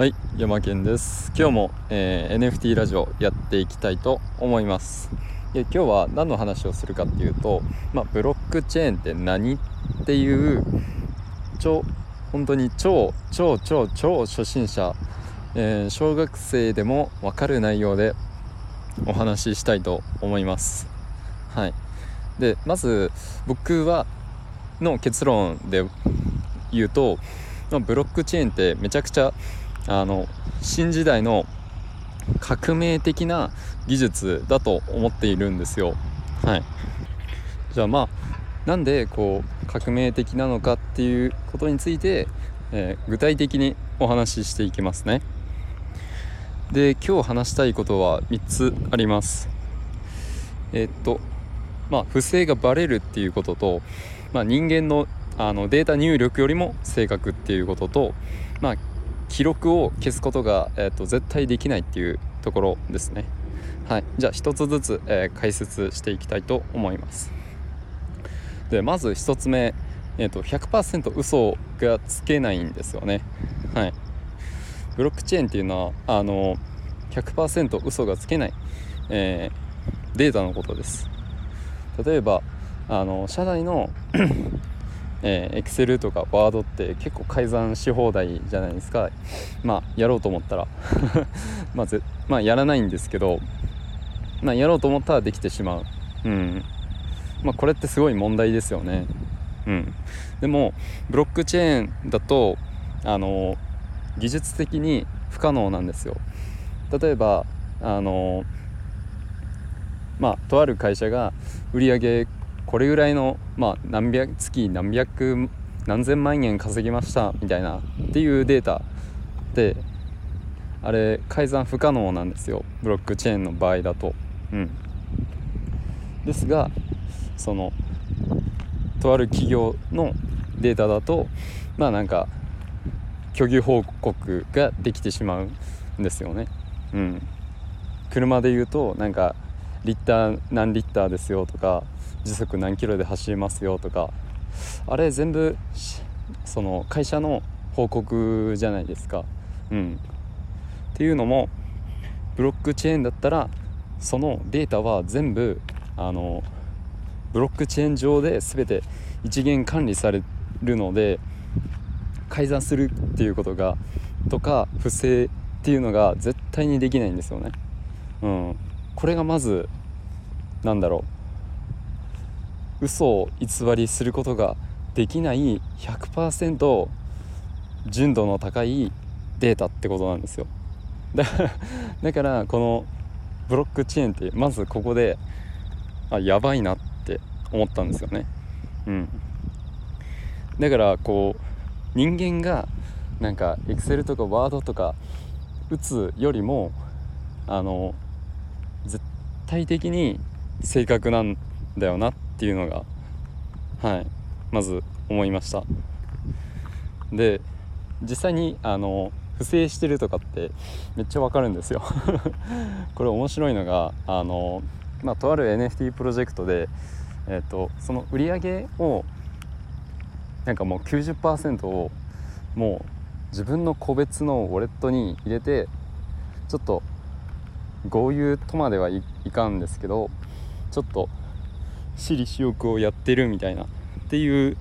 はい山健です。今日も、えー、NFT ラジオやっていきたいと思います。で今日は何の話をするかっていうと、まあ、ブロックチェーンって何っていう超本当に超超超超初心者、えー、小学生でも分かる内容でお話ししたいと思います。はい。でまず僕はの結論で言うと、ブロックチェーンってめちゃくちゃあの新時代の革命的な技術だと思っているんですよ。はい、じゃあまあなんでこう革命的なのかっていうことについて、えー、具体的にお話ししていきますね。で今日話したいことは3つあります。えー、っとまあ不正がバレるっていうことと、まあ、人間のあのデータ入力よりも正確っていうことと、まあ、記録を消すことが、えーと、絶対できないっていうところですね。はい、じゃあ一つずつ、えー、解説していきたいと思います。でまず1つ目、えーと、100%嘘がつけないんですよね。はい、ブロックチェーンっていうのはあの100%嘘がつけない、えー、データのことです。例えばあの社内のえー、Excel とか Word って結構改ざんし放題じゃないですか。まあやろうと思ったら。まあぜまあやらないんですけどまあやろうと思ったらできてしまう。うん。まあこれってすごい問題ですよね。うん。でもブロックチェーンだとあの技術的に不可能なんですよ。例えばあのまあとある会社が売上これぐらいの、まあ、何百月何百何千万円稼ぎましたみたいなっていうデータであれ改ざん不可能なんですよブロックチェーンの場合だと。うん、ですがそのとある企業のデータだとまあなんか虚偽報告ができてしまうんですよね。うん、車で言うとなんかリッター何リッターですよとか時速何キロで走りますよとかあれ全部その会社の報告じゃないですか。うん、っていうのもブロックチェーンだったらそのデータは全部あのブロックチェーン上で全て一元管理されるので改ざんするっていうことがとか不正っていうのが絶対にできないんですよね。うん、これがまずなんだろう嘘を偽りすることができない100%純度の高いデータってことなんですよ。だ だからこのブロックチェーンってまずここであやばいなって思ったんですよね。うん。だからこう人間がなんか Excel とか Word とか打つよりもあの絶対的に正確なんだよなってていうのがはいまず思いました。で実際にあの不正してるとかってめっちゃわかるんですよ。これ面白いのがあのまあとある NFT プロジェクトでえっ、とその売り上げをなんかもう90%をもう自分の個別のウォレットに入れてちょっと豪遊とまではいかんですけどちょっと私利私欲をやってるみたいなっていう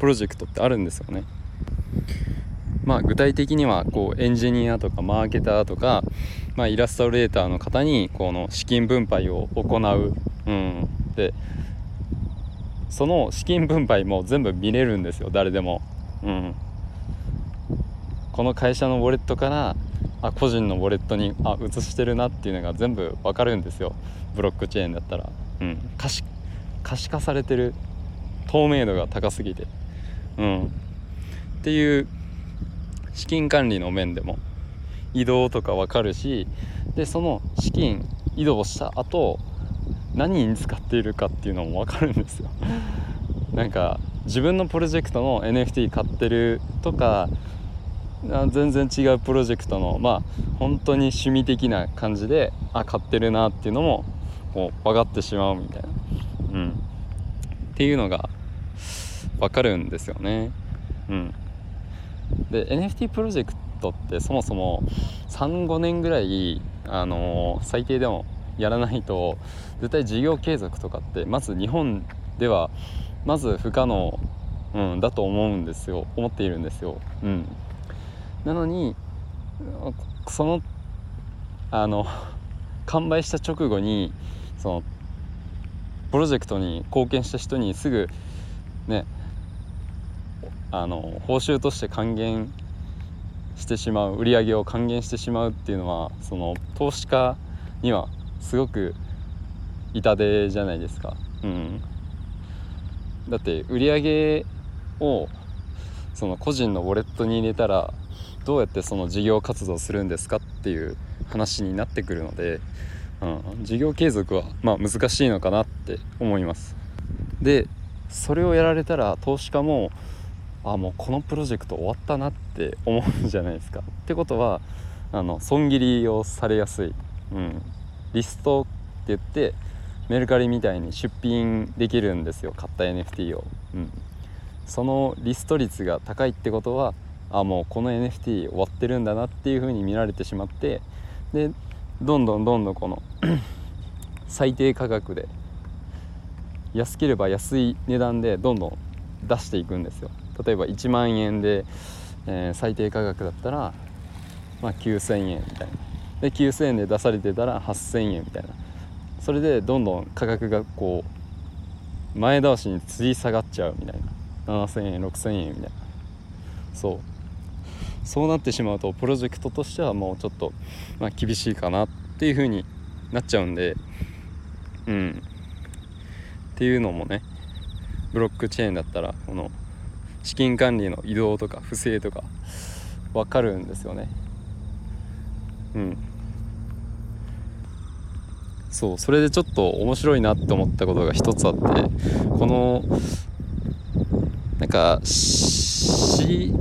プロジェクトってあるんですよね。まあ、具体的にはこうエンジニアとかマーケターとか、まあ、イラストレーターの方にこの資金分配を行う、うん、でその資金分配も全部見れるんですよ。誰でも、うん、この会社のウォレットからあ個人のウォレットにあ移してるなっていうのが全部わかるんですよ。ブロックチェーンだったら、うん、可視可視化されてる透明度が高すぎて。うん。っていう資金管理の面でも移動とか分かるしでその資金移動した後何に使っているかっていうのも分かるんですよ。なんか自分のプロジェクトの NFT 買ってるとか全然違うプロジェクトのまあ本当に趣味的な感じであ買ってるなっていうのもこう分かってしまうみたいな、っていうのが分かるんですよね。うん、で NFT プロジェクトってそもそも35年ぐらい、あのー、最低でもやらないと絶対事業継続とかってまず日本ではまず不可能、うん、だと思うんですよ思っているんですよ。うん、なのにそのあの完売した直後にそのプロジェクトに貢献した人にすぐねあの報酬として還元してしまう売り上げを還元してしまうっていうのはその投資家にはすごく痛手じゃないですか。うん、だって売り上げをその個人のウォレットに入れたらどうやってその事業活動するんですかっていう話になってくるので、うん、事業継続はまあ難しいのかなって思います。でそれをやられたら投資家もあもうこのプロジェクト終わったなって思うじゃないですか。ってことはあの損切りをされやすい、うん、リストって言ってメルカリみたいに出品できるんですよ。買った NFT を、うん、そのリスト率が高いってことはあもうこの NFT 終わってるんだなっていうふうに見られてしまってでどんどんどんどんこの 最低価格で安ければ安い値段でどんどん出していくんですよ。例えば1万円で、えー、最低価格だったら、まあ、9000円みたいな。で9000円で出されてたら8000円みたいな。それでどんどん価格がこう前倒しにつり下がっちゃうみたいな。7000円6000円みたいな。そう。そうなってしまうとプロジェクトとしてはもうちょっと、まあ、厳しいかなっていう風になっちゃうんでうん。っていうのもねブロックチェーンだったらこの資金管理の移動とか不正とか分かるんですよね。うん。そうそれでちょっと面白いなって思ったことが一つあってこのなんかし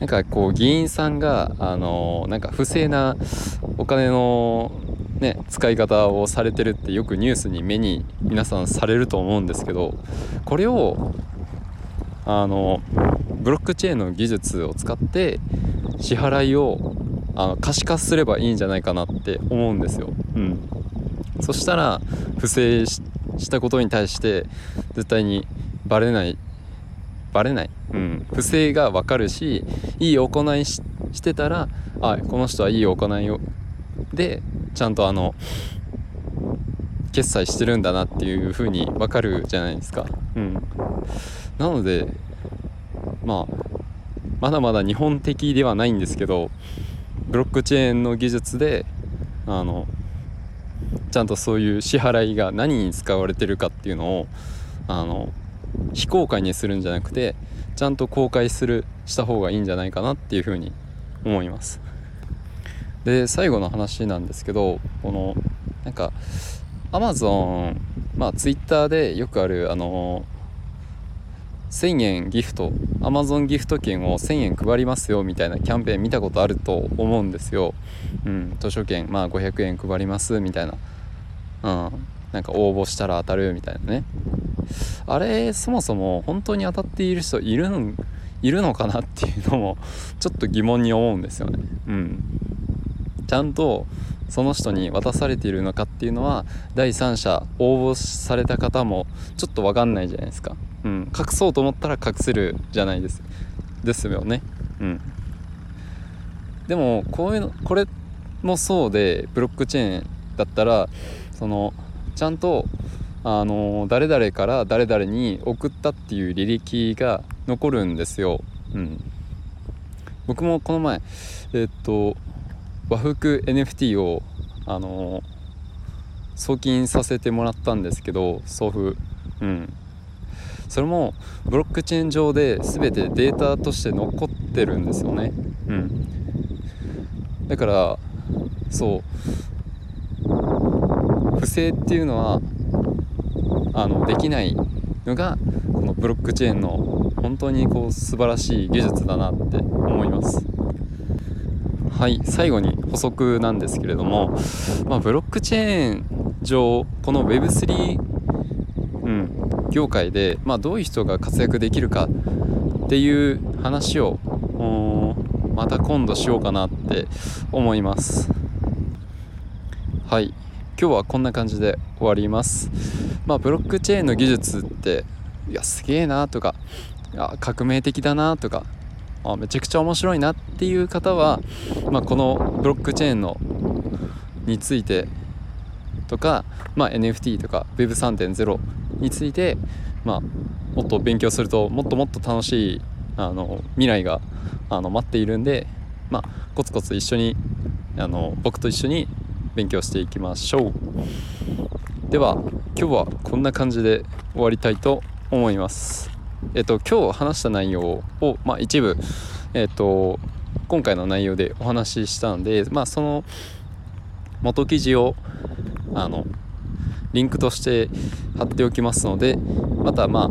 なんかこう議員さんがあのなんか不正なお金のね、使い方をされてるってよくニュースに目に皆さんされると思うんですけどこれをあのブロックチェーンの技術を使って支払いをあの可視化すればいいんじゃないかなって思うんですよ。うん、そしたら不正したことに対して絶対にバレないバレない、うん、不正が分かるしいい行いしてたらあこの人はいい行いをでちゃんとあの決済してるんだなっていう風に分かるじゃないですか。うん、なのでまあまだまだ日本的ではないんですけどブロックチェーンの技術であのちゃんとそういう支払いが何に使われてるかっていうのをあの非公開にするんじゃなくてちゃんと公開するした方がいいんじゃないかなっていうふうに思います。で最後の話なんですけどこのなんかアマゾンまあツイッターでよくあるあの1000円ギフトアマゾンギフト券を1000円配りますよみたいなキャンペーン見たことあると思うんですよ、うん、図書券まあ500円配りますみたいな、うん、なんか応募したら当たるみたいなね。あれそもそも本当に当たっている人いるのいるのかなっていうのもちょっと疑問に思うんですよね。うん。ちゃんとその人に渡されているのかっていうのは第三者応募された方もちょっと分かんないじゃないですか、うん、隠そうと思ったら隠せるじゃないです。ですよね。うん。でもこういうのこれもそうでブロックチェーンだったらそのちゃんとあの誰々から誰々に送ったっていう履歴が残るんですよ、うん、僕もこの前えっと和服 NFT をあの送金させてもらったんですけど送付。うん。それもブロックチェーン上で全てデータとして残ってるんですよね。うん。だからそう。不正っていうのはあのできないのがこのブロックチェーンの本当にこう素晴らしい技術だなって思います。はい最後に補足なんですけれども、まあ、ブロックチェーン上この Web3、うん、業界で、まあ、どういう人が活躍できるかっていう話をまた今度しようかなって思います。はい。今日はこんな感じで終わります。まあブロックチェーンの技術っていやすげえなとかあ革命的だなとかあめちゃくちゃ面白いなっていう方は、まあ、このブロックチェーンのについてとか、まあ、NFT とか Web3.0 について、まあ、もっと勉強するともっともっと楽しいあの未来があの待っているんで、まあ、コツコツ一緒にあの僕と一緒に勉強していきましょう。では今日はこんな感じで終わりたいと思います。えっと今日話した内容を、まあ、一部えっと今回の内容でお話ししたんでまあその元記事をあのリンクとして貼っておきますのでまたまあ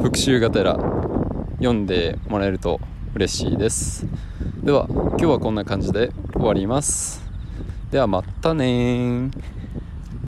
復習がてら読んでもらえると嬉しいです。では今日はこんな感じで終わります。ではまたね